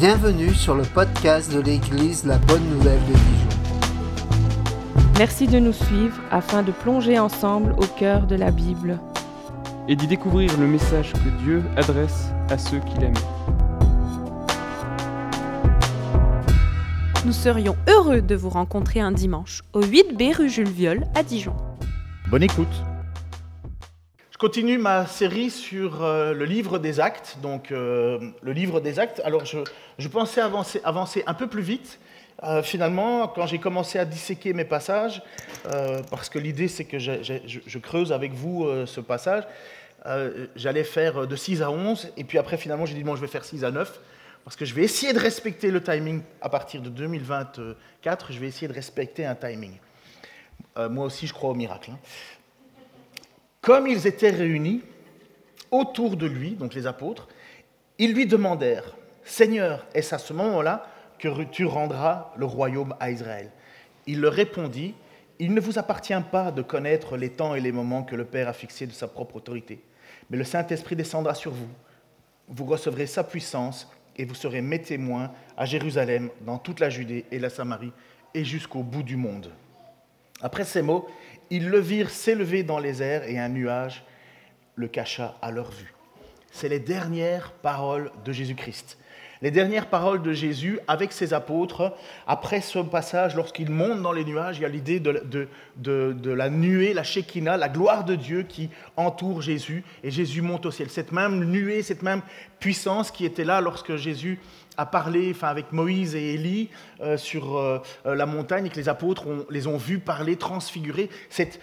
Bienvenue sur le podcast de l'Église La Bonne Nouvelle de Dijon. Merci de nous suivre afin de plonger ensemble au cœur de la Bible. et d'y découvrir le message que Dieu adresse à ceux qu'il aime. Nous serions heureux de vous rencontrer un dimanche au 8B rue Jules Viol à Dijon. Bonne écoute. Continue ma série sur euh, le livre des actes. Donc, euh, le livre des actes. Alors, je, pensais avancer, un peu plus vite. Euh, finalement, quand j'ai commencé à disséquer mes passages, parce que l'idée c'est que je, creuse avec vous ce passage, j'allais faire de 6 à 11, et puis après finalement j'ai dit bon je vais faire 6 à 9, parce que je vais essayer de respecter le timing à partir de 2024, je vais essayer de respecter un timing. Moi aussi je crois au miracle. hein. Comme ils étaient réunis autour de lui, donc les apôtres, ils lui demandèrent, Seigneur, est-ce à ce moment-là que tu rendras le royaume à Israël? Il leur répondit, Il ne vous appartient pas de connaître les temps et les moments que le Père a fixés de sa propre autorité, mais le Saint-Esprit descendra sur vous. Vous recevrez sa puissance et vous serez mes témoins à Jérusalem, dans toute la Judée et la Samarie et jusqu'au bout du monde. Après ces mots, ils le virent s'élever dans les airs et un nuage le cacha à leur vue. C'est les dernières paroles de Jésus-Christ. Les dernières paroles de Jésus avec ses apôtres. Après ce passage, lorsqu'il monte dans les nuages, il y a l'idée de, la nuée, la Shekinah, la gloire de Dieu qui entoure Jésus. Et Jésus monte au ciel. Cette même nuée, cette même puissance qui était là lorsque Jésus a parlé enfin, avec Moïse et Élie euh, sur euh, euh, la montagne et que les apôtres ont- les ont vus parler, transfigurer. Cette,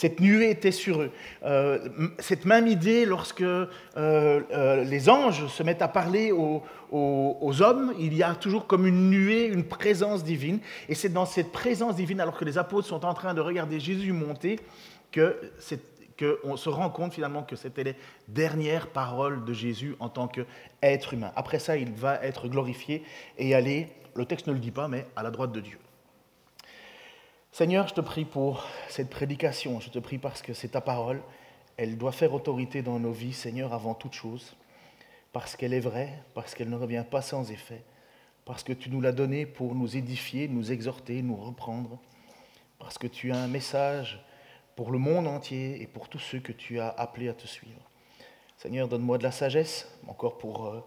cette nuée était sur eux. Euh, cette même idée, lorsque euh, euh, les anges se mettent à parler aux, hommes, il y a toujours comme une nuée, une présence divine. Et c'est dans cette présence divine, alors que les apôtres sont en train de regarder Jésus monter, que qu'on se rend compte finalement que c'était les dernières paroles de Jésus en tant qu'être humain. Après ça, il va être glorifié et aller, le texte ne le dit pas, mais à la droite de Dieu. Seigneur, je te prie pour cette prédication. Je te prie parce que c'est ta parole. Elle doit faire autorité dans nos vies, Seigneur, avant toute chose. Parce qu'elle est vraie, parce qu'elle ne revient pas sans effet. Parce que tu nous l'as donnée pour nous édifier, nous exhorter, nous reprendre. Parce que tu as un message pour le monde entier et pour tous ceux que tu as appelés à te suivre. Seigneur, donne-moi de la sagesse, encore pour euh,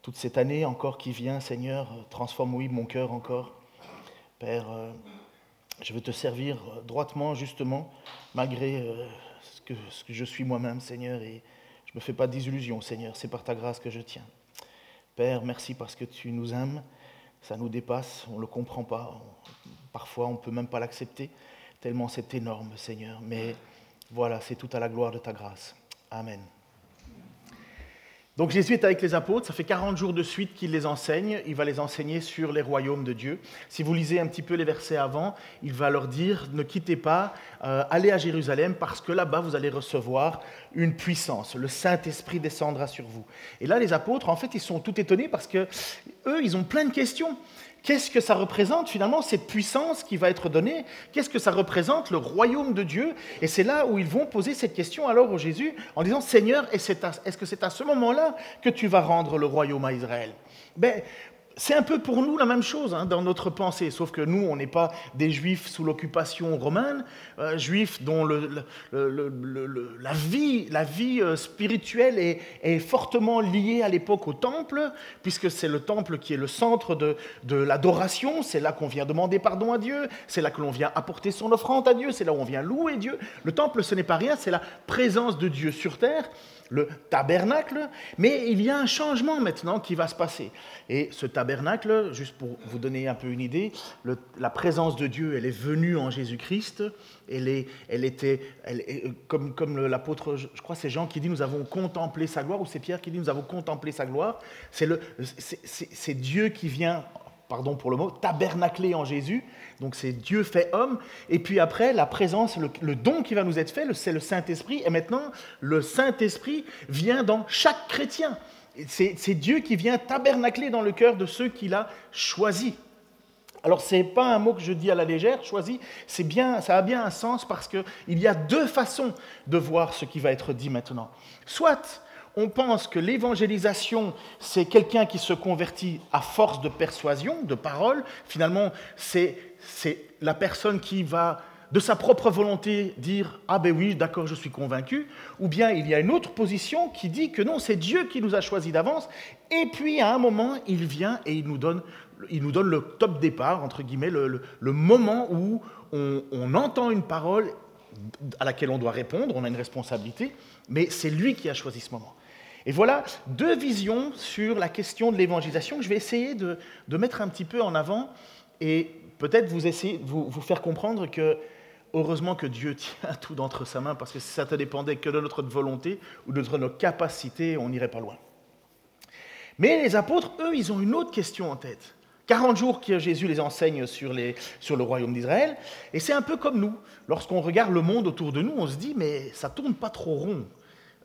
toute cette année encore qui vient, Seigneur. Transforme, oui, mon cœur encore. Père, euh, je veux te servir euh, droitement, justement, malgré euh, ce, que, je suis moi-même, Seigneur, et je ne me fais pas d'illusions, Seigneur, c'est par ta grâce que je tiens. Père, merci parce que tu nous aimes, ça nous dépasse, on ne le comprend pas, parfois on ne peut même pas l'accepter, tellement c'est énorme, Seigneur, mais voilà, c'est tout à la gloire de ta grâce. Amen. Donc Jésus est avec les apôtres, ça fait 40 jours de suite qu'il les enseigne, il va les enseigner sur les royaumes de Dieu. Si vous lisez un petit peu les versets avant, il va leur dire, ne quittez pas, euh, allez à Jérusalem parce que là-bas vous allez recevoir une puissance, le Saint-Esprit descendra sur vous. Et là les apôtres, en fait, ils sont tout étonnés parce que eux, ils ont plein de questions. Qu'est-ce que ça représente finalement cette puissance qui va être donnée? Qu'est-ce que ça représente le royaume de Dieu? Et c'est là où ils vont poser cette question alors au Jésus en disant Seigneur, est-ce que c'est à ce moment-là que tu vas rendre le royaume à Israël? Ben, c'est un peu pour nous la même chose hein, dans notre pensée, sauf que nous, on n'est pas des juifs sous l'occupation romaine, euh, juifs dont la vie, la vie euh, spirituelle est, est fortement liée à l'époque au temple, puisque c'est le temple qui est le centre de, de l'adoration, c'est là qu'on vient demander pardon à Dieu, c'est là que l'on vient apporter son offrande à Dieu, c'est là où on vient louer Dieu. Le temple, ce n'est pas rien, c'est la présence de Dieu sur terre, le tabernacle, mais il y a un changement maintenant qui va se passer. Et ce tabernacle, juste pour vous donner un peu une idée, la présence de Dieu, elle est venue en Jésus-Christ. Elle, est, elle était, euh, comme, comme l'apôtre, je crois c'est Jean qui dit, nous avons contemplé sa gloire, ou c'est Pierre qui dit, nous avons contemplé sa gloire. C'est Dieu qui vient pardon pour le mot, tabernaclé en Jésus. Donc c'est Dieu fait homme. Et puis après, la présence, le, don qui va nous être fait, c'est le Saint-Esprit. Et maintenant, le Saint-Esprit vient dans chaque chrétien. C'est Dieu qui vient tabernacler dans le cœur de ceux qu'il a choisis. Alors, ce n'est pas un mot que je dis à la légère, choisi, c'est bien, ça a bien un sens parce qu'il y a deux façons de voir ce qui va être dit maintenant. Soit on pense que l'évangélisation, c'est quelqu'un qui se convertit à force de persuasion, de parole. Finalement, c'est la personne qui va de sa propre volonté dire Ah ben oui, d'accord, je suis convaincu, ou bien il y a une autre position qui dit que non, c'est Dieu qui nous a choisis d'avance, et puis à un moment, il vient et il nous donne, il nous donne le top départ, entre guillemets, le, moment où on, on entend une parole à laquelle on doit répondre, on a une responsabilité, mais c'est lui qui a choisi ce moment. Et voilà deux visions sur la question de l'évangélisation que je vais essayer de, mettre un petit peu en avant et peut-être vous, vous, vous faire comprendre que heureusement que Dieu tient tout d'entre sa main, parce que si ça ne dépendait que de notre volonté ou de notre capacité, on n'irait pas loin. Mais les apôtres, eux, ils ont une autre question en tête. 40 jours que Jésus les enseigne sur, sur le royaume d'Israël, et c'est un peu comme nous. Lorsqu'on regarde le monde autour de nous, on se dit, mais ça tourne pas trop rond.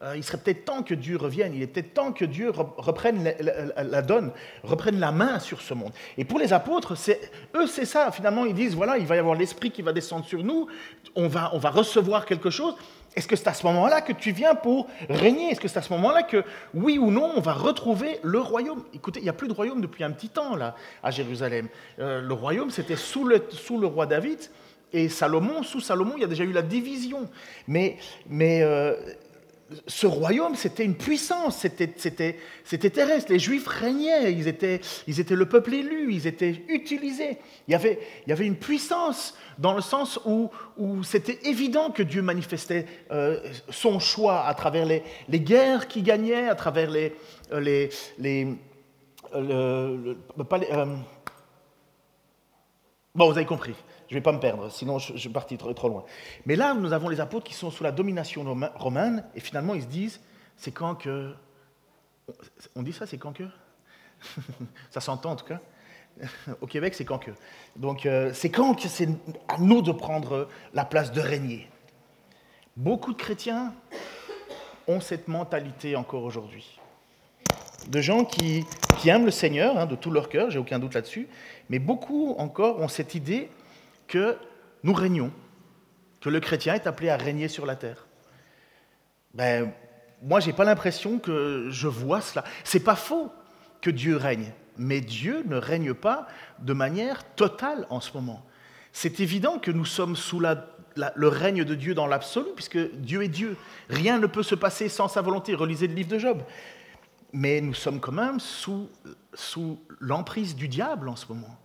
Euh, il serait peut-être temps que Dieu revienne, il est peut-être temps que Dieu reprenne la, donne, reprenne la main sur ce monde. Et pour les apôtres, eux, c'est ça. Finalement, ils disent, voilà, il va y avoir l'Esprit qui va descendre sur nous, on va, on va recevoir quelque chose. Est-ce que c'est à ce moment-là que tu viens pour régner? Est-ce que c'est à ce moment-là que, oui ou non, on va retrouver le royaume? Écoutez, il n'y a plus de royaume depuis un petit temps, là, à Jérusalem. Euh, le royaume, c'était sous le, sous le roi David. Et Salomon, sous Salomon, il y a déjà eu la division. Mais, mais euh, ce royaume, c'était une puissance, c'était terrestre. Les Juifs régnaient, ils étaient, ils étaient le peuple élu, ils étaient utilisés. Il y avait, il y avait une puissance dans le sens où, c'était évident que Dieu manifestait euh, son choix à travers les, les guerres qu'il gagnait, à travers les... Euh, les, les, euh, bon, vous avez compris. Je ne vais pas me perdre, sinon je, je partis trop, loin. Mais là, nous avons les apôtres qui sont sous la domination romaine, et finalement, ils se disent, c'est quand que... On dit ça, c'est quand que Ça s'entend en tout cas. Au Québec, c'est quand que. Donc, euh, c'est quand que c'est à nous de prendre la place de régner. Beaucoup de chrétiens ont cette mentalité encore aujourd'hui. De gens qui, qui aiment le Seigneur hein, de tout leur cœur, j'ai aucun doute là-dessus, mais beaucoup encore ont cette idée que nous régnons, que le chrétien est appelé à régner sur la terre. Ben, moi, je n'ai pas l'impression que je vois cela. C'est pas faux que Dieu règne, mais Dieu ne règne pas de manière totale en ce moment. C'est évident que nous sommes sous le règne de Dieu dans l'absolu, puisque Dieu est Dieu. Rien ne peut se passer sans sa volonté. Relisez le livre de Job. Mais nous sommes quand même sous, sous l'emprise du diable en ce moment.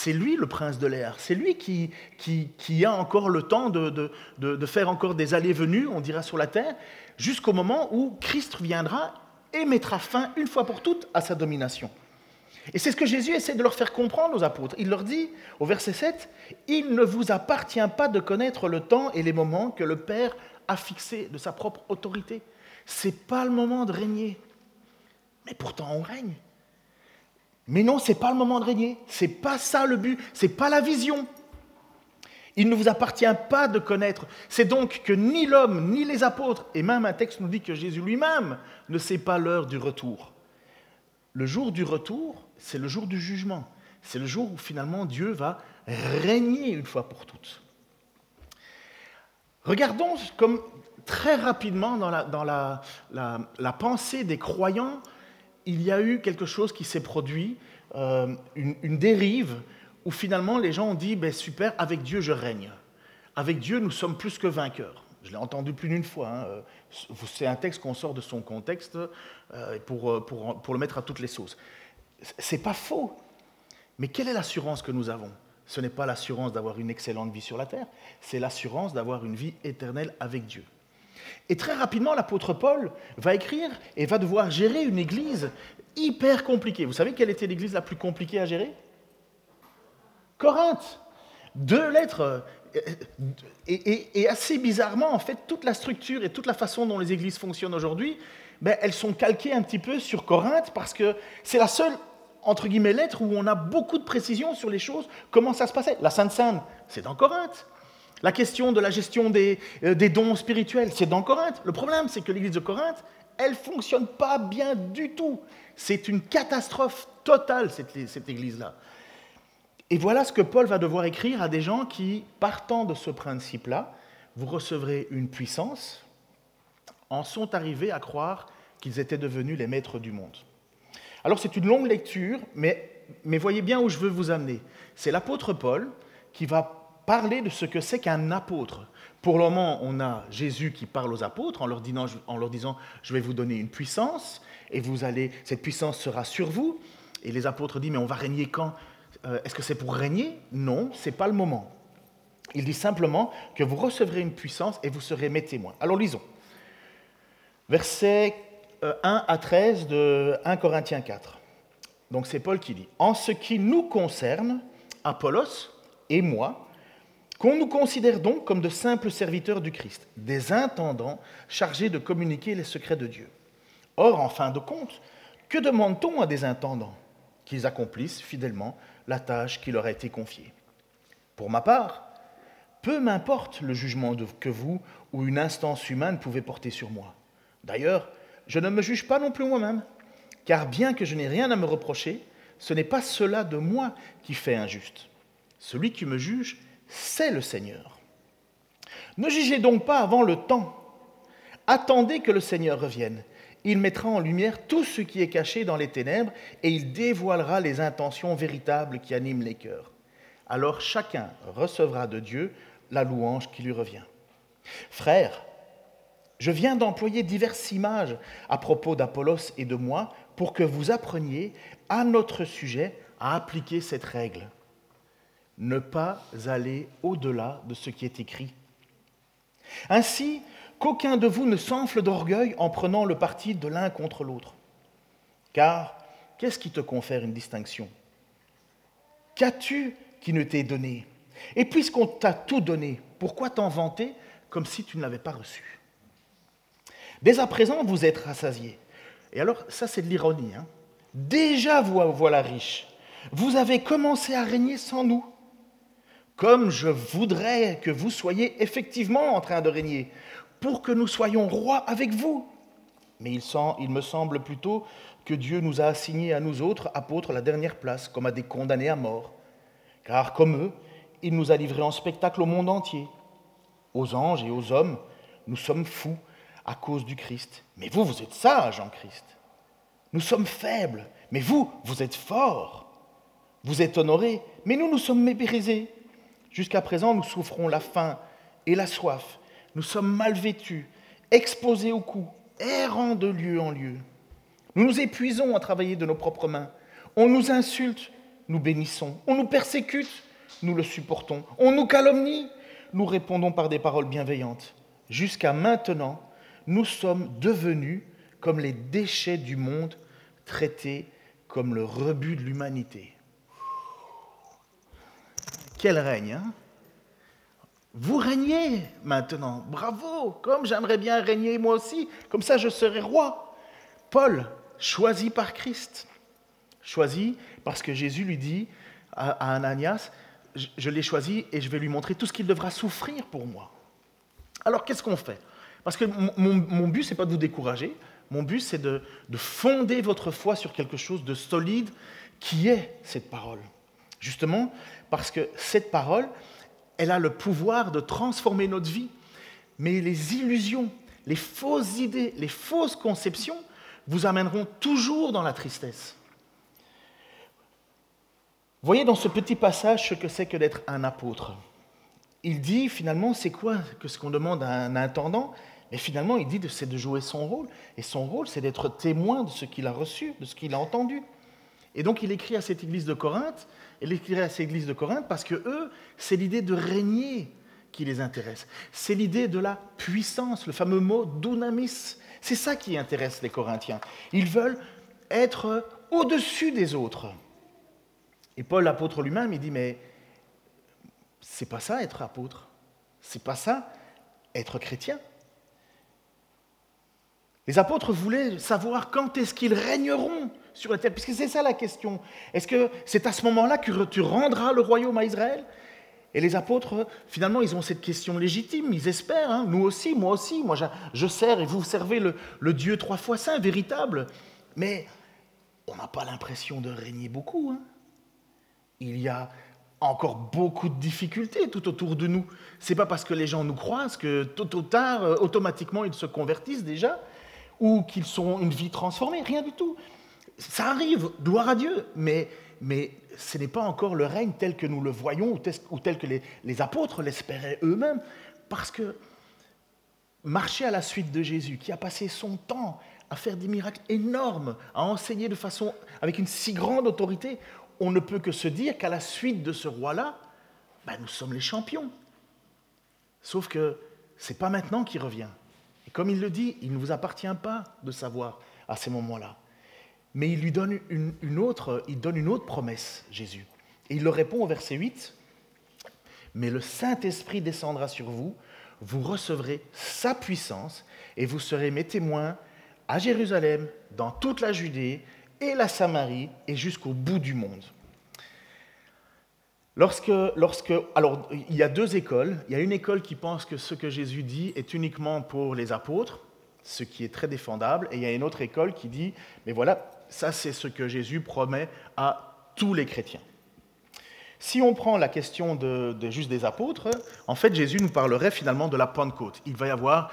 C'est lui le prince de l'air, c'est lui qui, a encore le temps de, de, faire encore des allées-venues, on dira, sur la terre, jusqu'au moment où Christ viendra et mettra fin une fois pour toutes à sa domination. Et c'est ce que Jésus essaie de leur faire comprendre aux apôtres. Il leur dit au verset 7, Il ne vous appartient pas de connaître le temps et les moments que le Père a fixés de sa propre autorité. Ce n'est pas le moment de régner. Mais pourtant on règne. Mais non, ce n'est pas le moment de régner. Ce n'est pas ça le but. Ce n'est pas la vision. Il ne vous appartient pas de connaître. C'est donc que ni l'homme, ni les apôtres, et même un texte nous dit que Jésus lui-même ne sait pas l'heure du retour. Le jour du retour, c'est le jour du jugement. C'est le jour où finalement Dieu va régner une fois pour toutes. Regardons comme très rapidement dans la pensée des croyants il y a eu quelque chose qui s'est produit, euh, une, dérive, où finalement les gens ont dit, ben, super, avec Dieu je règne. Avec Dieu nous sommes plus que vainqueurs. Je l'ai entendu plus d'une fois. Hein. C'est un texte qu'on sort de son contexte euh, pour le mettre à toutes les sauces. C'est pas faux. Mais quelle est l'assurance que nous avons? Ce n'est pas l'assurance d'avoir une excellente vie sur la terre, c'est l'assurance d'avoir une vie éternelle avec Dieu. Et très rapidement, l'apôtre Paul va écrire et va devoir gérer une église hyper compliquée. Vous savez quelle était l'église la plus compliquée à gérer? Corinthe. Deux lettres. Et, assez bizarrement, en fait, toute la structure et toute la façon dont les églises fonctionnent aujourd'hui, ben, elles sont calquées un petit peu sur Corinthe parce que c'est la seule, entre guillemets, lettre où on a beaucoup de précisions sur les choses, comment ça se passait. La Sainte Sainte, c'est dans Corinthe. La question de la gestion des, euh, dons spirituels, c'est dans Corinthe. Le problème, c'est que l'église de Corinthe, elle ne fonctionne pas bien du tout. C'est une catastrophe totale, cette, église-là. Et voilà ce que Paul va devoir écrire à des gens qui, partant de ce principe-là, vous recevrez une puissance, en sont arrivés à croire qu'ils étaient devenus les maîtres du monde. Alors c'est une longue lecture, mais voyez bien où je veux vous amener. C'est l'apôtre Paul qui va parler de ce que c'est qu'un apôtre. Pour le moment, on a Jésus qui parle aux apôtres en leur, disant, en leur disant Je vais vous donner une puissance, et vous allez, cette puissance sera sur vous. Et les apôtres disent Mais on va régner quand? Euh, Est-ce que c'est pour régner? Non, ce n'est pas le moment. Il dit simplement que vous recevrez une puissance et vous serez mes témoins. Alors lisons. Versets 1 euh, à 13 de 1 Corinthiens 4. Donc c'est Paul qui dit En ce qui nous concerne, Apollos et moi, qu'on nous considère donc comme de simples serviteurs du Christ, des intendants chargés de communiquer les secrets de Dieu. Or, en fin de compte, que demande-t-on à des intendants Qu'ils accomplissent fidèlement la tâche qui leur a été confiée? Pour ma part, peu m'importe le jugement que vous ou une instance humaine pouvez porter sur moi. D'ailleurs, je ne me juge pas non plus moi-même, car bien que je n'ai rien à me reprocher, ce n'est pas cela de moi qui fait injuste. Celui qui me juge, c'est le Seigneur. Ne jugez donc pas avant le temps. Attendez que le Seigneur revienne. Il mettra en lumière tout ce qui est caché dans les ténèbres et il dévoilera les intentions véritables qui animent les cœurs. Alors chacun recevra de Dieu la louange qui lui revient. Frères, je viens d'employer diverses images à propos d'Apollos et de moi pour que vous appreniez à notre sujet à appliquer cette règle. Ne pas aller au-delà de ce qui est écrit. Ainsi, qu'aucun de vous ne s'enfle d'orgueil en prenant le parti de l'un contre l'autre. Car qu'est-ce qui te confère une distinction? Qu'as-tu qui ne t'est donné? Et puisqu'on t'a tout donné, pourquoi t'en vanter comme si tu ne l'avais pas reçu? Dès à présent, vous êtes rassasiés. Et alors, ça c'est de l'ironie. Hein Déjà, vous voilà riche. Vous avez commencé à régner sans nous. Comme je voudrais que vous soyez effectivement en train de régner, pour que nous soyons rois avec vous. Mais il, me semble plutôt que Dieu nous a assignés à nous autres apôtres la dernière place, comme à des condamnés à mort. Car comme eux, il nous a livrés en spectacle au monde entier. Aux anges et aux hommes, nous sommes fous à cause du Christ. Mais vous, vous êtes sages en Christ. Nous sommes faibles, mais vous, vous êtes forts. Vous êtes honorés, mais nous, nous sommes méprisés. Jusqu'à présent, nous souffrons la faim et la soif. Nous sommes mal vêtus, exposés au coups, errants de lieu en lieu. Nous nous épuisons à travailler de nos propres mains. On nous insulte, nous bénissons. On nous persécute, nous le supportons. On nous calomnie, nous répondons par des paroles bienveillantes. Jusqu'à maintenant, nous sommes devenus comme les déchets du monde, traités comme le rebut de l'humanité. Quel règne, hein? Vous régnez maintenant, bravo, comme j'aimerais bien régner moi aussi, comme ça je serai roi. Paul, choisi par Christ, choisi parce que Jésus lui dit à Ananias, je l'ai choisi et je vais lui montrer tout ce qu'il devra souffrir pour moi. Alors qu'est-ce qu'on fait? Parce que mon, but, ce n'est pas de vous décourager, mon but, c'est de, fonder votre foi sur quelque chose de solide qui est cette parole. Justement, parce que cette parole, elle a le pouvoir de transformer notre vie. Mais les illusions, les fausses idées, les fausses conceptions vous amèneront toujours dans la tristesse. Voyez dans ce petit passage ce que c'est que d'être un apôtre. Il dit finalement, c'est quoi que ce qu'on demande à un intendant? Mais finalement, il dit c'est de jouer son rôle. Et son rôle, c'est d'être témoin de ce qu'il a reçu, de ce qu'il a entendu. Et donc, il écrit à cette église de Corinthe, il écrit à cette église de Corinthe parce que eux, c'est l'idée de régner qui les intéresse. C'est l'idée de la puissance, le fameux mot dunamis. C'est ça qui intéresse les Corinthiens. Ils veulent être au-dessus des autres. Et Paul, l'apôtre lui-même, il dit Mais c'est pas ça être apôtre. C'est pas ça être chrétien. Les apôtres voulaient savoir quand est-ce qu'ils régneront sur la terre, puisque c'est ça la question. Est-ce que c'est à ce moment-là que tu rendras le royaume à Israël? Et les apôtres, finalement, ils ont cette question légitime, ils espèrent, hein. nous aussi, moi aussi, moi je, sers et vous servez le, Dieu trois fois saint, véritable. Mais on n'a pas l'impression de régner beaucoup. Hein. Il y a encore beaucoup de difficultés tout autour de nous. C'est pas parce que les gens nous croisent que tôt ou tard, euh, automatiquement, ils se convertissent déjà. Ou qu'ils ont une vie transformée, rien du tout. Ça arrive, gloire à Dieu, mais, ce n'est pas encore le règne tel que nous le voyons ou tel, que les, apôtres l'espéraient eux-mêmes, parce que marcher à la suite de Jésus, qui a passé son temps à faire des miracles énormes, à enseigner de façon avec une si grande autorité, on ne peut que se dire qu'à la suite de ce roi-là, ben, nous sommes les champions. Sauf que ce n'est pas maintenant qu'il revient. Comme il le dit, il ne vous appartient pas de savoir à ces moments-là. Mais il lui donne une, autre, donne une autre promesse, Jésus. Et il le répond au verset 8. Mais le Saint-Esprit descendra sur vous, vous recevrez sa puissance et vous serez mes témoins à Jérusalem, dans toute la Judée et la Samarie et jusqu'au bout du monde. Lorsque, il y a deux écoles. Il y a une école qui pense que ce que Jésus dit est uniquement pour les apôtres, ce qui est très défendable, et il y a une autre école qui dit, mais voilà, ça c'est ce que Jésus promet à tous les chrétiens. Si on prend la question de, juste des apôtres, en fait, Jésus nous parlerait finalement de la Pentecôte. Il va y avoir,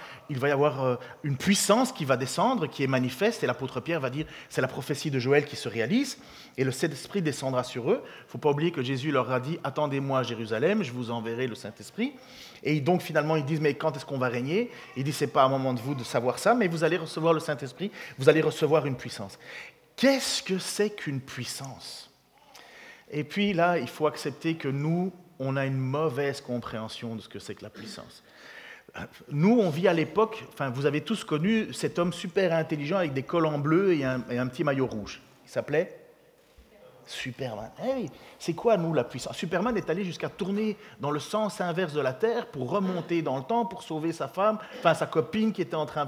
euh, une puissance qui va descendre, qui est manifeste, et l'apôtre Pierre va dire c'est la prophétie de Joël qui se réalise, et le Saint-Esprit descendra sur eux. Il ne faut pas oublier que Jésus leur a dit attendez-moi à Jérusalem, je vous enverrai le Saint-Esprit. Et donc finalement, ils disent mais quand est-ce qu'on va régner? Il dit c'est pas un moment de vous de savoir ça, mais vous allez recevoir le Saint-Esprit, vous allez recevoir une puissance. Qu'est-ce que c'est qu'une puissance? Et puis là, il faut accepter que nous, on a une mauvaise compréhension de ce que c'est que la puissance. Nous, on vit à l'époque, enfin, vous avez tous connu cet homme super intelligent avec des bleus et un, et un petit maillot rouge. Il s'appelait Superman. Hey, c'est quoi, nous, la puissance? Superman est allé jusqu'à tourner dans le sens inverse de la Terre pour remonter dans le temps, pour sauver sa femme, enfin sa copine qui était en train...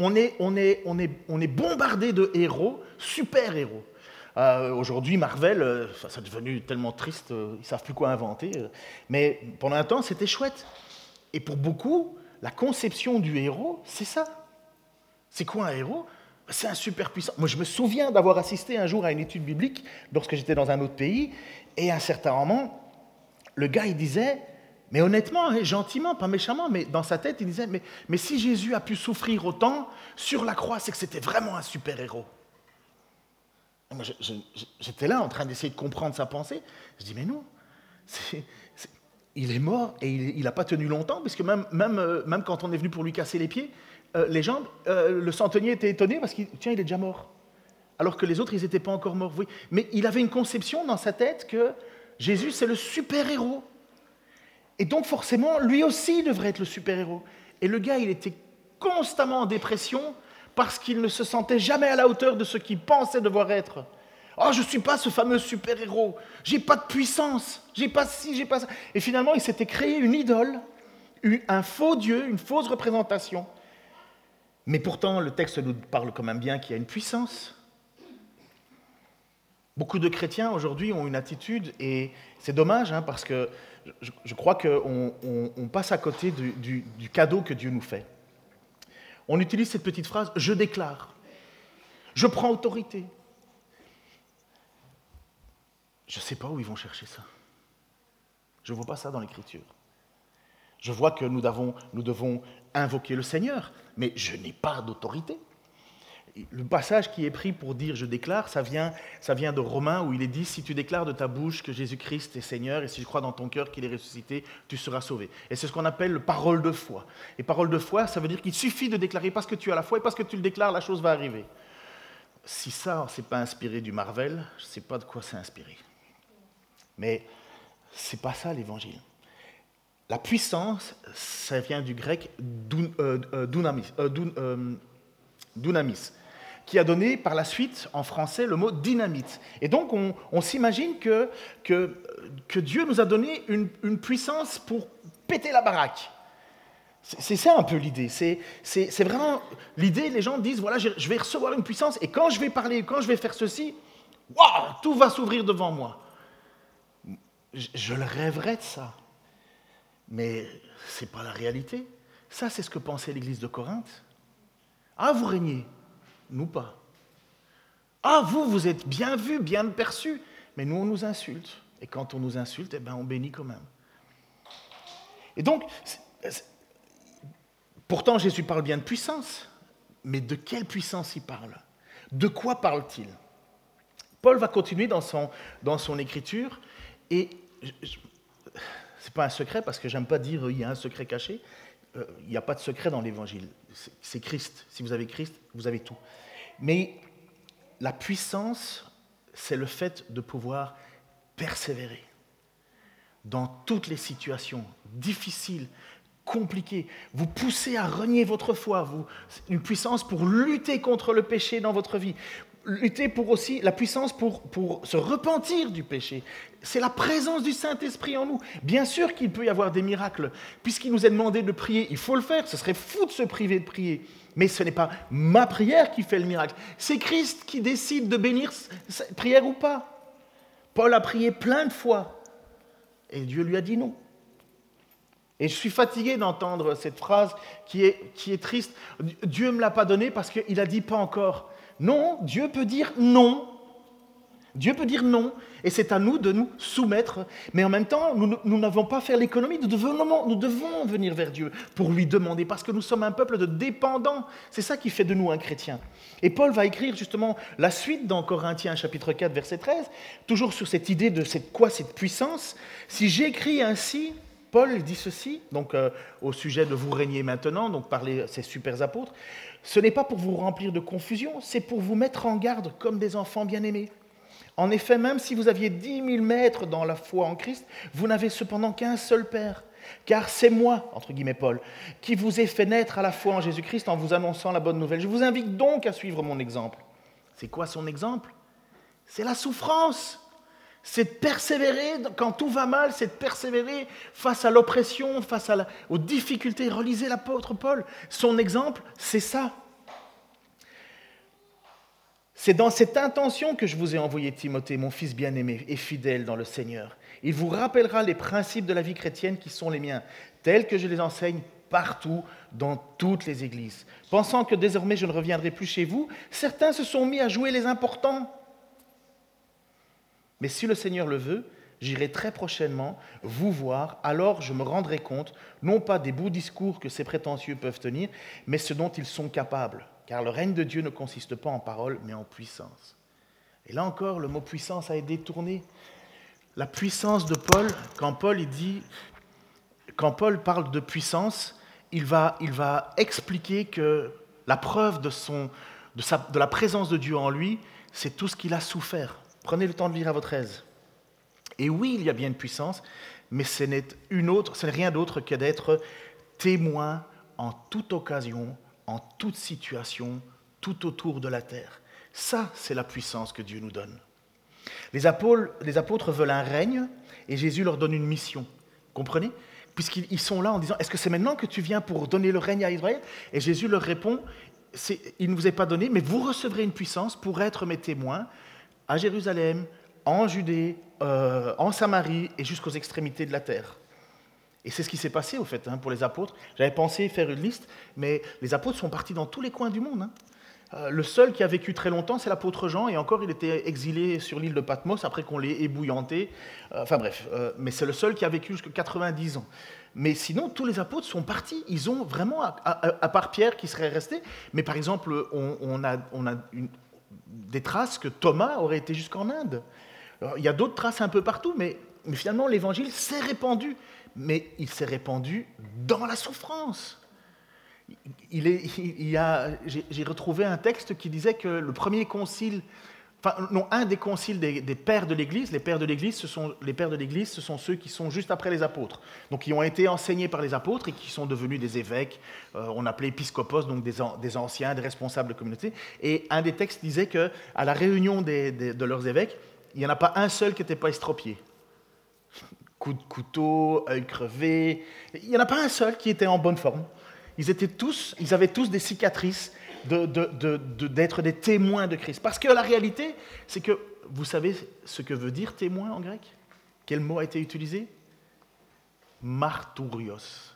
On est, on est, on est, on est bombardé de héros, super-héros. Euh, Aujourd'hui, Marvel, euh, ça, c'est devenu tellement triste, euh, ils ne savent plus quoi inventer. Mais pendant un temps, c'était chouette. Et pour beaucoup, la conception du héros, c'est ça. C'est quoi un héros? C'est un super puissant. Moi, je me souviens d'avoir assisté un jour à une étude biblique lorsque j'étais dans un autre pays, et à un certain moment, le gars, il disait, mais honnêtement, gentiment, pas méchamment, mais dans sa tête, il disait, mais, si Jésus a pu souffrir autant sur la croix, c'est que c'était vraiment un super-héros. J'étais là en train d'essayer de comprendre sa pensée. Je dis, mais non, il est mort et il n'a pas tenu longtemps, parce que même, même, euh, même, quand on est venu pour lui casser les pieds, euh, les jambes, euh, le centenier était étonné parce qu'il, tiens, il est déjà mort. Alors que les autres, ils n'étaient pas encore morts. Oui. Mais il avait une conception dans sa tête que Jésus, c'est le super-héros. Et donc, forcément, lui aussi devrait être le super-héros. Et le gars, il était constamment en dépression parce qu'il ne se sentait jamais à la hauteur de ce qu'il pensait devoir être. Oh, je ne suis pas ce fameux super-héros, j'ai pas de puissance, j'ai pas ci, j'ai pas ça. Et finalement, il s'était créé une idole, un faux Dieu, une fausse représentation. Mais pourtant, le texte nous parle quand même bien qu'il y a une puissance. Beaucoup de chrétiens aujourd'hui ont une attitude, et c'est dommage, hein, parce que je, crois qu'on on, passe à côté du cadeau que Dieu nous fait on utilise cette petite phrase je déclare, je prends autorité. Je ne sais pas où ils vont chercher ça. Je ne vois pas ça dans l'Écriture. Je vois que nous devons, nous devons invoquer le Seigneur, mais je n'ai pas d'autorité. Le passage qui est pris pour dire je déclare, ça vient, ça vient de Romains où il est dit si tu déclares de ta bouche que Jésus-Christ est Seigneur et si tu crois dans ton cœur qu'il est ressuscité, tu seras sauvé. Et c'est ce qu'on appelle le parole de foi. Et parole de foi, ça veut dire qu'il suffit de déclarer parce que tu as la foi et parce que tu le déclares, la chose va arriver. Si ça, c'est pas inspiré du Marvel, je ne sais pas de quoi c'est inspiré. Mais c'est pas ça l'évangile. La puissance, ça vient du grec euh, euh, dunamis, dun, euh, dunamis qui a donné par la suite en français le mot dynamite. Et donc on, s'imagine que, Dieu nous a donné une, puissance pour péter la baraque. C'est ça un peu l'idée. C'est vraiment l'idée, les gens disent, voilà, je, vais recevoir une puissance et quand je vais parler, quand je vais faire ceci, tout va s'ouvrir devant moi. Je, je le rêverais de ça. Mais ce n'est pas la réalité. Ça, c'est ce que pensait l'Église de Corinthe. Ah, vous régnez nous pas. Ah, vous, vous êtes bien vu, bien perçu, mais nous, on nous insulte. Et quand on nous insulte, eh ben, on bénit quand même. Et donc, pourtant, Jésus parle bien de puissance. Mais de quelle puissance il parle? De quoi parle-t-il? Paul va continuer dans son, écriture, et ce n'est pas un secret parce que j'aime pas dire il y a un secret caché. Euh, il n'y a pas de secret dans l'évangile. C'est Christ. Si vous avez Christ, vous avez tout. Mais la puissance, c'est le fait de pouvoir persévérer dans toutes les situations difficiles, compliquées. Vous poussez à renier votre foi, vous, une puissance pour lutter contre le péché dans votre vie, lutter pour aussi la puissance pour, pour se repentir du péché. C'est la présence du Saint-Esprit en nous. Bien sûr qu'il peut y avoir des miracles, puisqu'il nous est demandé de prier, il faut le faire, ce serait fou de se priver de prier. Mais ce n'est pas ma prière qui fait le miracle, c'est Christ qui décide de bénir cette prière ou pas. Paul a prié plein de fois, et Dieu lui a dit non. Et je suis fatigué d'entendre cette phrase qui est, qui est triste. Dieu ne me l'a pas donné parce qu'il a dit pas encore. Non, Dieu peut dire non. Dieu peut dire non, et c'est à nous de nous soumettre. Mais en même temps, nous n'avons pas fait l'économie, nous devons, nous devons venir vers Dieu pour lui demander, parce que nous sommes un peuple de dépendants. C'est ça qui fait de nous un chrétien. Et Paul va écrire justement la suite dans Corinthiens chapitre 4, verset 13, toujours sur cette idée de cette, quoi cette puissance. Si j'écris ainsi, Paul dit ceci, donc euh, au sujet de vous régner maintenant, donc par ces super apôtres, ce n'est pas pour vous remplir de confusion, c'est pour vous mettre en garde comme des enfants bien-aimés. En effet, même si vous aviez dix mille maîtres dans la foi en Christ, vous n'avez cependant qu'un seul Père. Car c'est moi, entre guillemets Paul, qui vous ai fait naître à la foi en Jésus-Christ en vous annonçant la bonne nouvelle. Je vous invite donc à suivre mon exemple. C'est quoi son exemple? C'est la souffrance. C'est de persévérer quand tout va mal, c'est de persévérer face à l'oppression, face aux difficultés. Relisez l'apôtre Paul. Son exemple, c'est ça. C'est dans cette intention que je vous ai envoyé Timothée, mon fils bien-aimé et fidèle dans le Seigneur. Il vous rappellera les principes de la vie chrétienne qui sont les miens, tels que je les enseigne partout dans toutes les églises. Pensant que désormais je ne reviendrai plus chez vous, certains se sont mis à jouer les importants. Mais si le Seigneur le veut, j'irai très prochainement vous voir, alors je me rendrai compte, non pas des beaux discours que ces prétentieux peuvent tenir, mais ce dont ils sont capables car le règne de Dieu ne consiste pas en parole, mais en puissance. Et là encore, le mot puissance a été détourné. La puissance de Paul, quand Paul dit, quand Paul parle de puissance, il va, expliquer que la preuve de la présence de Dieu en lui, c'est tout ce qu'il a souffert. Prenez le temps de lire à votre aise. Et oui, il y a bien une puissance, mais ce n'est une autre, rien d'autre que d'être témoin en toute occasion en toute situation, tout autour de la terre. Ça, c'est la puissance que Dieu nous donne. Les apôtres, les apôtres veulent un règne et Jésus leur donne une mission. Comprenez? Puisqu'ils sont là en disant, est-ce que c'est maintenant que tu viens pour donner le règne à Israël? Et Jésus leur répond, il ne vous est pas donné, mais vous recevrez une puissance pour être mes témoins à Jérusalem, en Judée, euh, en Samarie et jusqu'aux extrémités de la terre. Et c'est ce qui s'est passé, au fait, hein, pour les apôtres. J'avais pensé faire une liste, mais les apôtres sont partis dans tous les coins du monde. Hein. Euh, le seul qui a vécu très longtemps, c'est l'apôtre Jean, et encore, il était exilé sur l'île de Patmos après qu'on l'ait ébouillanté. Euh, enfin bref, mais c'est le seul qui a vécu jusqu'à 90 ans. Mais sinon, tous les apôtres sont partis. Ils ont vraiment, à, part Pierre qui serait resté, mais par exemple, on, a, on a des traces que Thomas aurait été jusqu'en Inde. il y a d'autres traces un peu partout, mais, finalement, l'évangile s'est répandu mais il s'est répandu dans la souffrance. Il j'ai retrouvé un texte qui disait que le premier concile, enfin non, un des conciles des, pères de l'Église, les pères de l'Église, ce sont les pères de l'Église, ce sont ceux qui sont juste après les apôtres, donc qui ont été enseignés par les apôtres et qui sont devenus des évêques. Euh, on appelait épiscopos, donc des, anciens, des responsables de communauté. Et un des textes disait que à la réunion de leurs évêques, il n'y en a pas un seul qui n'était pas estropié coup de couteau, œil crevé. Il n'y en a pas un seul qui était en bonne forme. Ils, étaient tous, ils avaient tous des cicatrices d'être des témoins de Christ. Parce que la réalité, c'est que vous savez ce que veut dire témoin en grec? Quel mot a été utilisé? Martourios.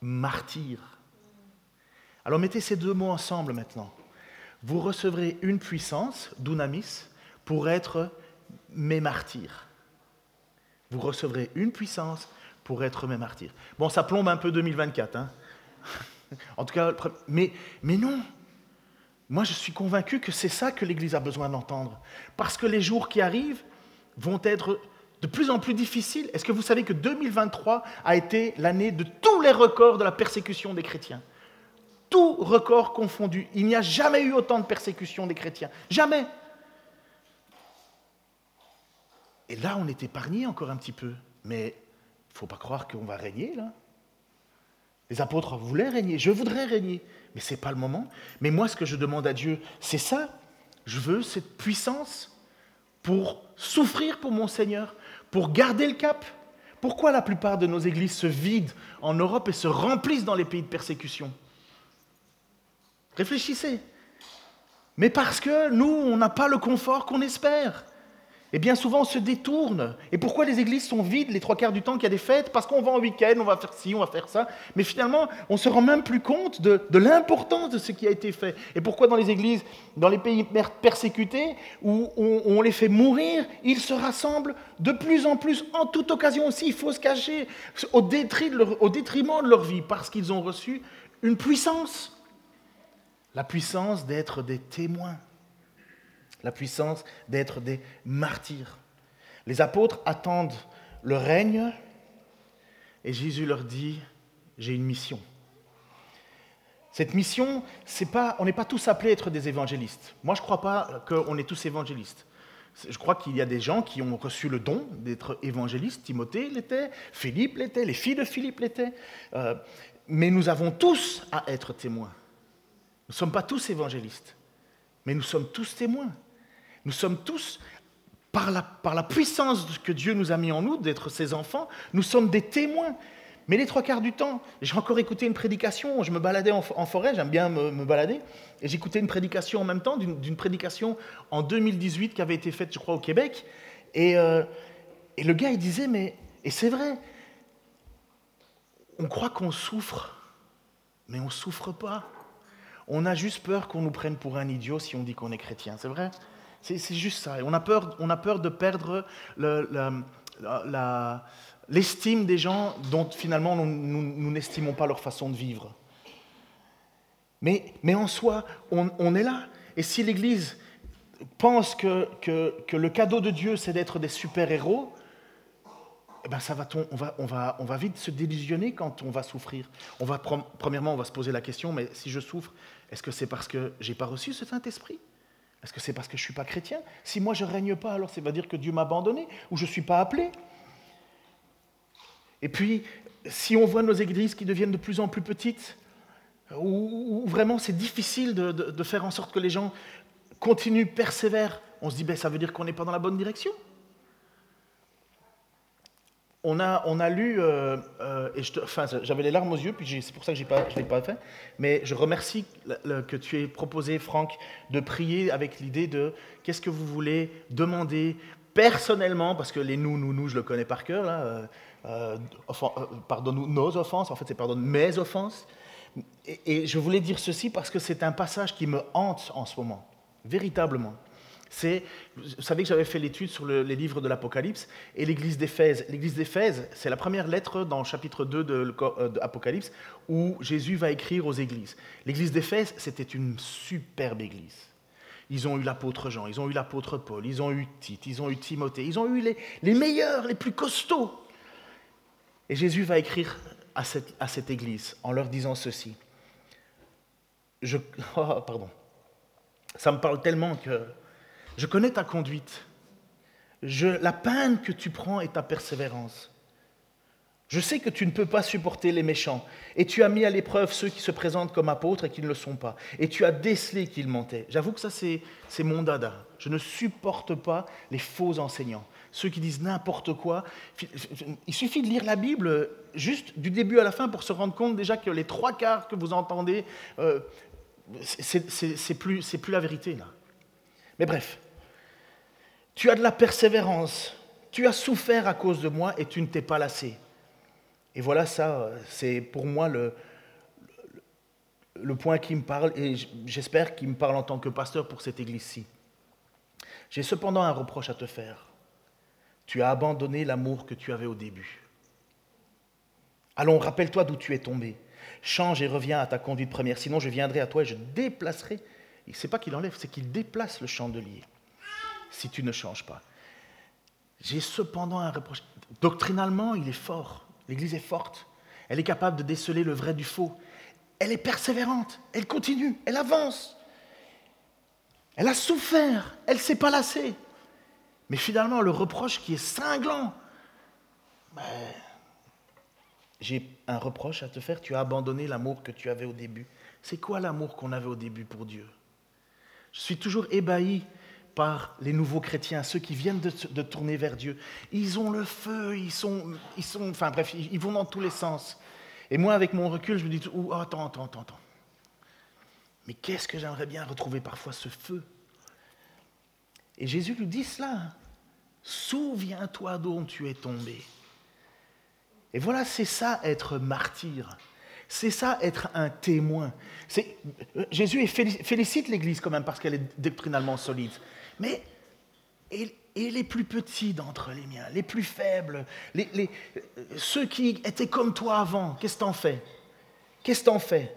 Martyr. Alors mettez ces deux mots ensemble maintenant. Vous recevrez une puissance, dunamis, pour être mes martyrs vous recevrez une puissance pour être mes martyrs. Bon, ça plombe un peu 2024. Hein En tout cas, mais, mais non. Moi, je suis convaincu que c'est ça que l'Église a besoin d'entendre. Parce que les jours qui arrivent vont être de plus en plus difficiles. Est-ce que vous savez que 2023 a été l'année de tous les records de la persécution des chrétiens? Tout record confondu. Il n'y a jamais eu autant de persécution des chrétiens. Jamais. Et là, on est épargné encore un petit peu. Mais il ne faut pas croire qu'on va régner, là. Les apôtres voulaient régner, je voudrais régner, mais ce n'est pas le moment. Mais moi, ce que je demande à Dieu, c'est ça. Je veux cette puissance pour souffrir pour mon Seigneur, pour garder le cap. Pourquoi la plupart de nos églises se vident en Europe et se remplissent dans les pays de persécution? Réfléchissez. Mais parce que nous, on n'a pas le confort qu'on espère. Et bien souvent, on se détourne. Et pourquoi les églises sont vides les trois quarts du temps qu'il y a des fêtes? Parce qu'on va en week-end, on va faire ci, on va faire ça. Mais finalement, on ne se rend même plus compte de, l'importance de ce qui a été fait. Et pourquoi dans les églises, dans les pays persécutés, où on, les fait mourir, ils se rassemblent de plus en plus, en toute occasion aussi, il faut se cacher, au, au détriment de leur vie, parce qu'ils ont reçu une puissance. La puissance d'être des témoins la puissance d'être des martyrs. Les apôtres attendent le règne et Jésus leur dit, j'ai une mission. Cette mission, c'est pas, on n'est pas tous appelés à être des évangélistes. Moi, je ne crois pas qu'on est tous évangélistes. Je crois qu'il y a des gens qui ont reçu le don d'être évangélistes. Timothée l'était, Philippe l'était, les filles de Philippe l'étaient. Euh, mais nous avons tous à être témoins. Nous ne sommes pas tous évangélistes, mais nous sommes tous témoins. Nous sommes tous, par la, puissance que Dieu nous a mis en nous, d'être ses enfants, nous sommes des témoins. Mais les trois quarts du temps, j'ai encore écouté une prédication, je me baladais en, forêt, j'aime bien me, balader, et j'écoutais une prédication en même temps, d'une prédication en 2018 qui avait été faite, je crois, au Québec. Et, euh, et le gars, il disait, mais, et c'est vrai, on croit qu'on souffre, mais on ne souffre pas. On a juste peur qu'on nous prenne pour un idiot si on dit qu'on est chrétien, c'est vrai? C'est juste ça. on a peur, on a peur de perdre l'estime des gens dont finalement nous n'estimons pas leur façon de vivre. Mais, en soi, on, est là. Et si l'Église pense que, le cadeau de Dieu, c'est d'être des super-héros, eh ben ça va, on, va, on, on va vite se délusionner quand on va souffrir. On va, premièrement, on va se poser la question, mais si je souffre, est-ce que c'est parce que j'ai pas reçu ce Saint-Esprit? Est-ce que c'est parce que je ne suis pas chrétien? Si moi je ne règne pas, alors ça veut dire que Dieu m'a abandonné ou je ne suis pas appelé. Et puis, si on voit nos églises qui deviennent de plus en plus petites, où, vraiment c'est difficile de, faire en sorte que les gens continuent, persévèrent, on se dit, ben, ça veut dire qu'on n'est pas dans la bonne direction. On a, on a lu, euh, euh, enfin, j'avais les larmes aux yeux, puis c'est pour ça que pas, je ne l'ai pas fait, mais je remercie que tu aies proposé, Franck, de prier avec l'idée de qu'est-ce que vous voulez demander personnellement, parce que les nous, nous, nous, je le connais par cœur, là, euh, pardonne nos offenses, en fait c'est pardonne mes offenses, et je voulais dire ceci parce que c'est un passage qui me hante en ce moment, véritablement vous savez que j'avais fait l'étude sur les livres de l'Apocalypse et l'église d'Éphèse. L'église d'Éphèse, c'est la première lettre dans le chapitre 2 de, l'Apocalypse où Jésus va écrire aux églises. L'église d'Éphèse, c'était une superbe église. Ils ont eu l'apôtre Jean, ils ont eu l'apôtre Paul, ils ont eu Tite, ils ont eu Timothée, ils ont eu les, meilleurs, les plus costauds. Et Jésus va écrire à cette, à cette église en leur disant ceci. Je, oh, pardon. Ça me parle tellement que je connais ta conduite. la peine que tu prends est ta persévérance. Je sais que tu ne peux pas supporter les méchants, et tu as mis à l'épreuve ceux qui se présentent comme apôtres et qui ne le sont pas, et tu as décelé qu'ils mentaient. J'avoue que ça, c'est mon dada. Je ne supporte pas les faux enseignants, ceux qui disent n'importe quoi. Il suffit de lire la Bible juste du début à la fin pour se rendre compte déjà que les trois quarts que vous entendez, euh, c'est plus, la vérité. Mais bref, tu as de la persévérance, tu as souffert à cause de moi et tu ne t'es pas lassé. Et voilà ça, c'est pour moi le, point qui me parle, et j'espère qu'il me parle en tant que pasteur pour cette église-ci. J'ai cependant un reproche à te faire. Tu as abandonné l'amour que tu avais au début. Allons, rappelle-toi d'où tu es tombé. Change et reviens à ta conduite première, sinon je viendrai à toi et je déplacerai. Ce n'est pas qu'il enlève, c'est qu'il déplace le chandelier si tu ne changes pas. J'ai cependant un reproche. Doctrinalement, il est fort. L'Église est forte. Elle est capable de déceler le vrai du faux. Elle est persévérante. Elle continue. Elle avance. Elle a souffert. Elle s'est pas lassée. Mais finalement, le reproche qui est cinglant, ben, j'ai un reproche à te faire. Tu as abandonné l'amour que tu avais au début. C'est quoi l'amour qu'on avait au début pour Dieu? Je suis toujours ébahi par les nouveaux chrétiens, ceux qui viennent de, tourner vers Dieu. Ils ont le feu, ils sont, ils sont, enfin bref, ils, vont dans tous les sens. Et moi, avec mon recul, je me dis, oh, attends, attends, attends, attends. Mais qu'est-ce que j'aimerais bien retrouver parfois ce feu? Et Jésus lui dit cela. Souviens-toi d'où tu es tombé. Et voilà, c'est ça être martyr. C'est ça être un témoin. Jésus félicite l'Église quand même parce qu'elle est doctrinalement solide. Mais et, les plus petits d'entre les miens, les plus faibles, les, ceux qui étaient comme toi avant, qu'est-ce que t'en fais? Qu'est-ce que t'en fais?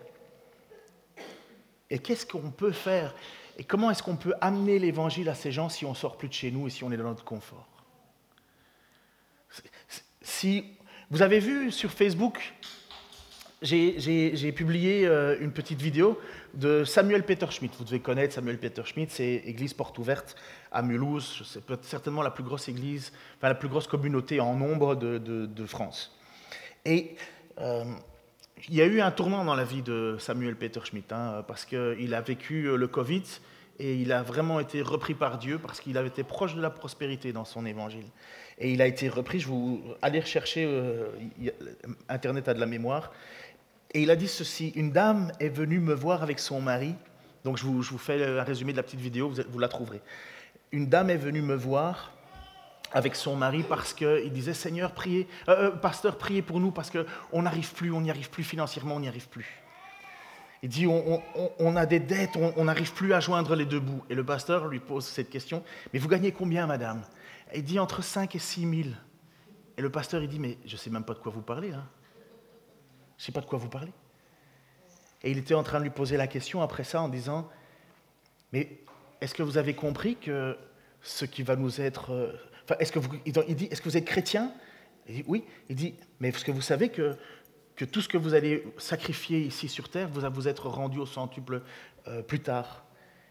Et qu'est-ce qu'on peut faire? Et comment est-ce qu'on peut amener l'évangile à ces gens si on sort plus de chez nous et si on est dans notre confort? Si vous avez vu sur Facebook j'ai publié euh, une petite vidéo de Samuel Peter Schmidt. Vous devez connaître Samuel Peter Schmidt, c'est Église Porte Ouverte à Mulhouse. C'est certainement la plus grosse église, enfin la plus grosse communauté en nombre de, France. Et euh, il y a eu un tournant dans la vie de Samuel Peter Schmidt, hein, parce qu'il a vécu euh, le Covid et il a vraiment été repris par Dieu parce qu'il avait été proche de la prospérité dans son évangile. Et il a été repris, je vous allez rechercher, Internet a de la mémoire, et il a dit ceci, une dame est venue me voir avec son mari, donc je vous, fais un résumé de la petite vidéo, vous, la trouverez. Une dame est venue me voir avec son mari parce qu'il disait Seigneur, priez, euh, euh, pasteur, priez pour nous parce qu'on n'arrive plus, on n'y arrive plus financièrement, on n'y arrive plus. Il dit on, a des dettes, on n'arrive plus à joindre les deux bouts. Et le pasteur lui pose cette question Mais vous gagnez combien, madame? Il dit entre 5 et 6 000. Et le pasteur, il dit Mais je ne sais même pas de quoi vous parlez. Hein. Je ne sais pas de quoi vous parlez. Et il était en train de lui poser la question après ça en disant, mais est-ce que vous avez compris que ce qui va nous être... Euh, enfin, est-ce que vous, il dit, est-ce que vous êtes chrétien? Il dit, oui. Il dit, mais est-ce que vous savez que, que tout ce que vous allez sacrifier ici sur terre, vous va vous être rendu au centuple euh, plus tard?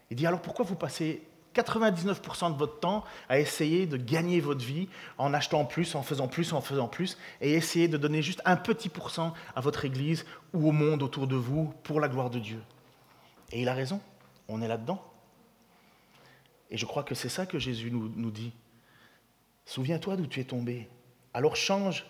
Il dit, alors pourquoi vous passez 99% de votre temps à essayer de gagner votre vie en achetant plus, en faisant plus, en faisant plus, et essayer de donner juste un petit pourcent à votre Église ou au monde autour de vous pour la gloire de Dieu. Et il a raison, on est là-dedans. Et je crois que c'est ça que Jésus nous, nous dit. Souviens-toi d'où tu es tombé. Alors change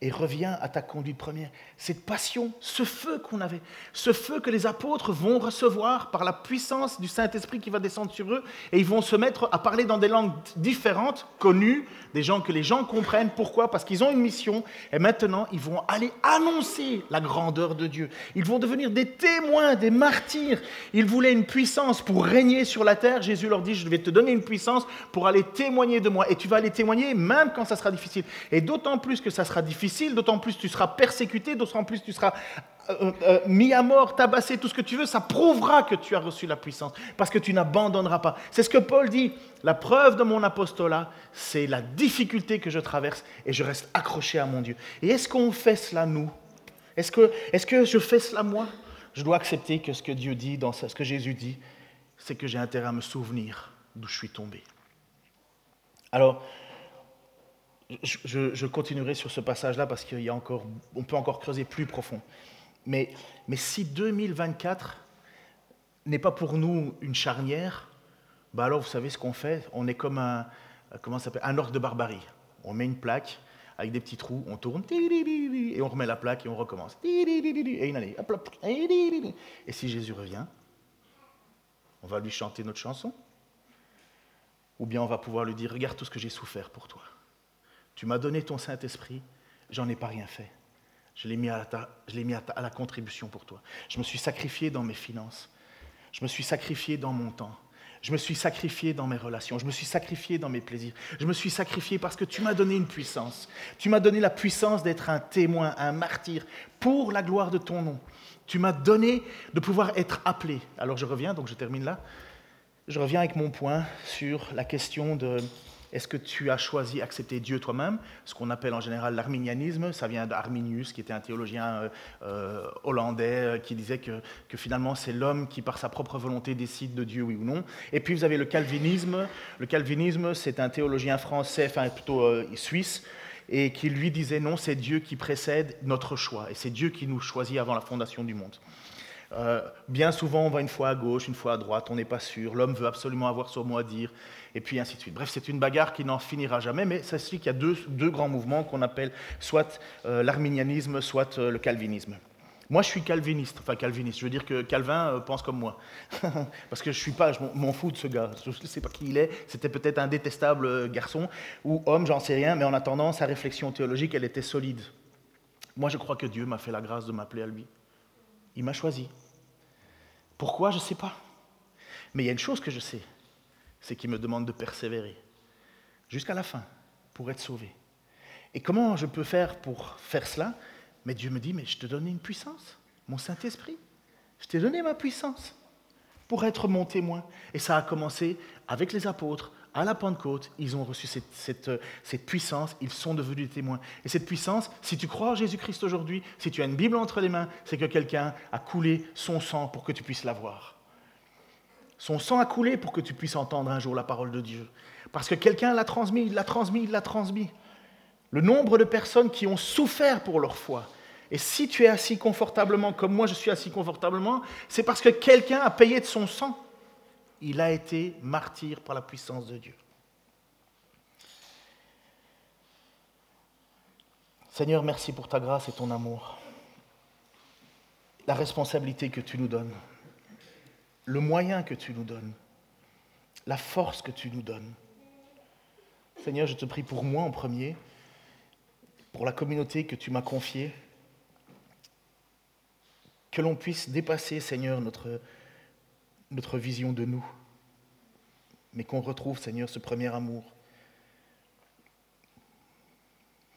et reviens à ta conduite première. Cette passion, ce feu qu'on avait, ce feu que les apôtres vont recevoir par la puissance du Saint-Esprit qui va descendre sur eux, et ils vont se mettre à parler dans des langues différentes, connues, des gens que les gens comprennent. Pourquoi? Parce qu'ils ont une mission, et maintenant ils vont aller annoncer la grandeur de Dieu. Ils vont devenir des témoins, des martyrs. Ils voulaient une puissance pour régner sur la terre. Jésus leur dit, je vais te donner une puissance pour aller témoigner de moi. Et tu vas aller témoigner même quand ça sera difficile. Et d'autant plus que ça sera difficile, d'autant plus tu seras persécuté, d'autant plus tu seras euh, euh, mis à mort, tabassé, tout ce que tu veux, ça prouvera que tu as reçu la puissance, parce que tu n'abandonneras pas. C'est ce que Paul dit, la preuve de mon apostolat, c'est la difficulté que je traverse et je reste accroché à mon Dieu. Et est-ce qu'on fait cela, nous? Est-ce que, est que je fais cela, moi? Je dois accepter que ce que Dieu dit, ce que Jésus dit, c'est que j'ai intérêt à me souvenir d'où je suis tombé. Alors, je, continuerai sur ce passage-là parce qu'on peut encore creuser plus profond. Mais, si 2024 n'est pas pour nous une charnière, bah alors vous savez ce qu'on fait? On est comme un, comment s'appelle, un orque de barbarie. On met une plaque avec des petits trous, on tourne, et on remet la plaque et on recommence. Et une année, et si Jésus revient, on va lui chanter notre chanson? Ou bien on va pouvoir lui dire, regarde tout ce que j'ai souffert pour toi. Tu m'as donné ton Saint-Esprit, j'en ai pas rien fait. Je l'ai mis, à, mis à, la contribution pour toi. Je me suis sacrifié dans mes finances. Je me suis sacrifié dans mon temps. Je me suis sacrifié dans mes relations, je me suis sacrifié dans mes plaisirs, je me suis sacrifié parce que tu m'as donné une puissance. Tu m'as donné la puissance d'être un témoin, un martyr pour la gloire de ton nom. Tu m'as donné de pouvoir être appelé. Alors je reviens, donc je termine là. Je reviens avec mon point sur la question de est-ce que tu as choisi accepter Dieu toi-même? Ce qu'on appelle en général l'arminianisme, ça vient d'Arminius, qui était un théologien euh, euh, hollandais, euh, qui disait que, finalement c'est l'homme qui par sa propre volonté décide de Dieu, oui ou non. Et puis vous avez le calvinisme. Le calvinisme, c'est un théologien français, enfin plutôt suisse, et qui lui disait non, c'est Dieu qui précède notre choix, et c'est Dieu qui nous choisit avant la fondation du monde. Bien souvent, on va une fois à gauche, une fois à droite, on n'est pas sûr. L'homme veut absolument avoir son mot à dire et puis ainsi de suite. Bref, c'est une bagarre qui n'en finira jamais, mais ça suffit qu'il y a deux, deux grands mouvements qu'on appelle soit euh, l'arminianisme, soit euh, le calvinisme. Moi, je suis calviniste, enfin calviniste, je veux dire que Calvin euh, pense comme moi. Parce que je suis pas, je m'en fous de ce gars, je ne sais pas qui il est, c'était peut-être un détestable garçon, ou homme, j'en sais rien, mais en attendant, sa réflexion théologique, elle était solide. Moi, je crois que Dieu m'a fait la grâce de m'appeler à lui. Il m'a choisi. Pourquoi, je ne sais pas. Mais il y a une chose que je sais, c'est qu'il me demande de persévérer jusqu'à la fin pour être sauvé. Et comment je peux faire pour faire cela? Mais Dieu me dit, mais je te donne une puissance, mon Saint-Esprit. Je t'ai donné ma puissance pour être mon témoin. Et ça a commencé avec les apôtres. À la Pentecôte, ils ont reçu cette, cette puissance, ils sont devenus des témoins. Et cette puissance, si tu crois en Jésus-Christ aujourd'hui, si tu as une Bible entre les mains, c'est que quelqu'un a coulé son sang pour que tu puisses la voir. Son sang a coulé pour que tu puisses entendre un jour la parole de Dieu. Parce que quelqu'un l'a transmis, il l'a transmis, il l'a transmis. Le nombre de personnes qui ont souffert pour leur foi. Et si tu es assis confortablement comme moi je suis assis confortablement, c'est parce que quelqu'un a payé de son sang. Il a été martyr par la puissance de Dieu. Seigneur, merci pour ta grâce et ton amour. La responsabilité que tu nous donnes le moyen que tu nous donnes, la force que tu nous donnes. Seigneur, je te prie pour moi en premier, pour la communauté que tu m'as confiée, que l'on puisse dépasser, Seigneur, notre, notre vision de nous, mais qu'on retrouve, Seigneur, ce premier amour,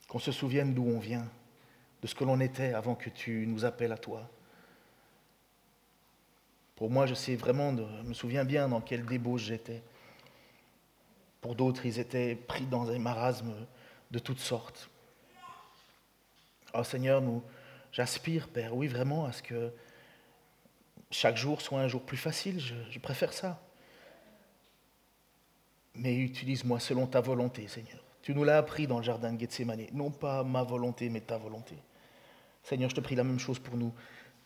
qu'on se souvienne d'où on vient, de ce que l'on était avant que tu nous appelles à toi. Pour moi, je sais vraiment, je me souviens bien dans quelle débauche j'étais. Pour d'autres, ils étaient pris dans un marasme de toutes sortes. Oh Seigneur, nous, j'aspire, Père, oui, vraiment, à ce que chaque jour soit un jour plus facile. Je, préfère ça. Mais utilise-moi selon ta volonté, Seigneur. Tu nous l'as appris dans le jardin de Gethsemane. Non pas ma volonté, mais ta volonté. Seigneur, je te prie la même chose pour nous.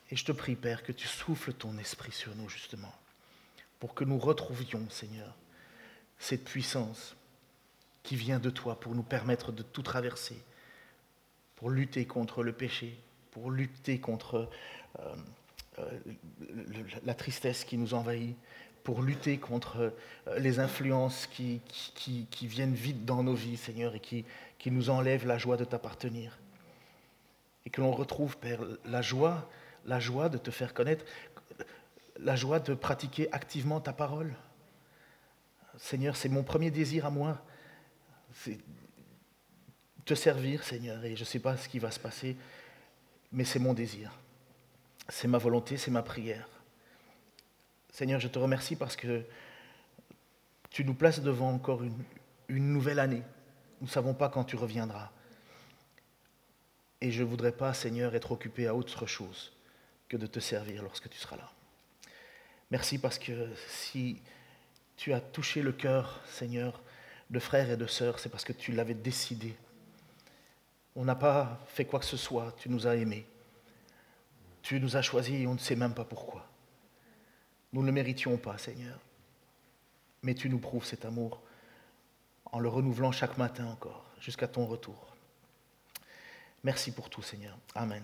Et je te prie, Père, que tu souffles ton esprit sur nous, justement, pour que nous retrouvions, Seigneur, cette puissance qui vient de toi pour nous permettre de tout traverser, pour lutter contre le péché, pour lutter contre euh, la tristesse qui nous envahit, pour lutter contre euh, les influences qui, viennent vite dans nos vies, Seigneur, et qui, qui nous enlèvent la joie de t'appartenir. Et que l'on retrouve, Père, la joie la joie de te faire connaître, la joie de pratiquer activement ta parole. Seigneur, c'est mon premier désir à moi, c'est te servir, Seigneur, et je ne sais pas ce qui va se passer, mais c'est mon désir, c'est ma volonté, c'est ma prière. Seigneur, je te remercie parce que tu nous places devant encore une, nouvelle année. Nous ne savons pas quand tu reviendras. Et je ne voudrais pas, Seigneur, être occupé à autre chose que de te servir lorsque tu seras là. Merci parce que si tu as touché le cœur, Seigneur, de frères et de sœurs, c'est parce que tu l'avais décidé. On n'a pas fait quoi que ce soit, tu nous as aimés. Tu nous as choisis et on ne sait même pas pourquoi. Nous ne le méritions pas, Seigneur. Mais tu nous prouves cet amour en le renouvelant chaque matin encore, jusqu'à ton retour. Merci pour tout, Seigneur. Amen.